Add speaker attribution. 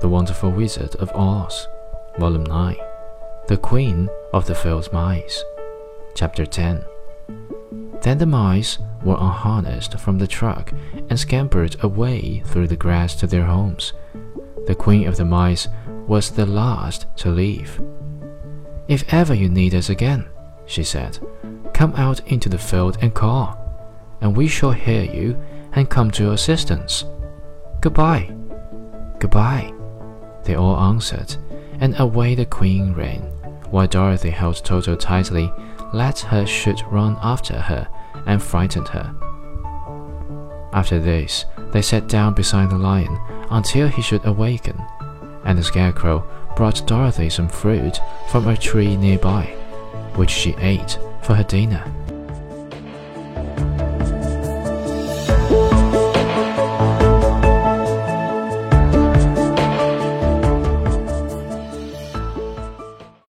Speaker 1: The Wonderful Wizard of Oz, Volume 9 The Queen of the Field Mice, Chapter 10. Then the mice were unharnessed from the truck and scampered away through the grass to their homes. The Queen of the Mice was the last to leave. If ever you need us again, she said, come out into the field and call, and we shall hear you and come to your assistance. Goodbye. Goodbye. They all answered, and away the queen ran, while Dorothy held Toto tightly, let her shoot run after her, and frightened her. After this, they sat down beside the lion until he should awaken, and the scarecrow brought Dorothy some fruit from a tree nearby, which she ate for her dinner.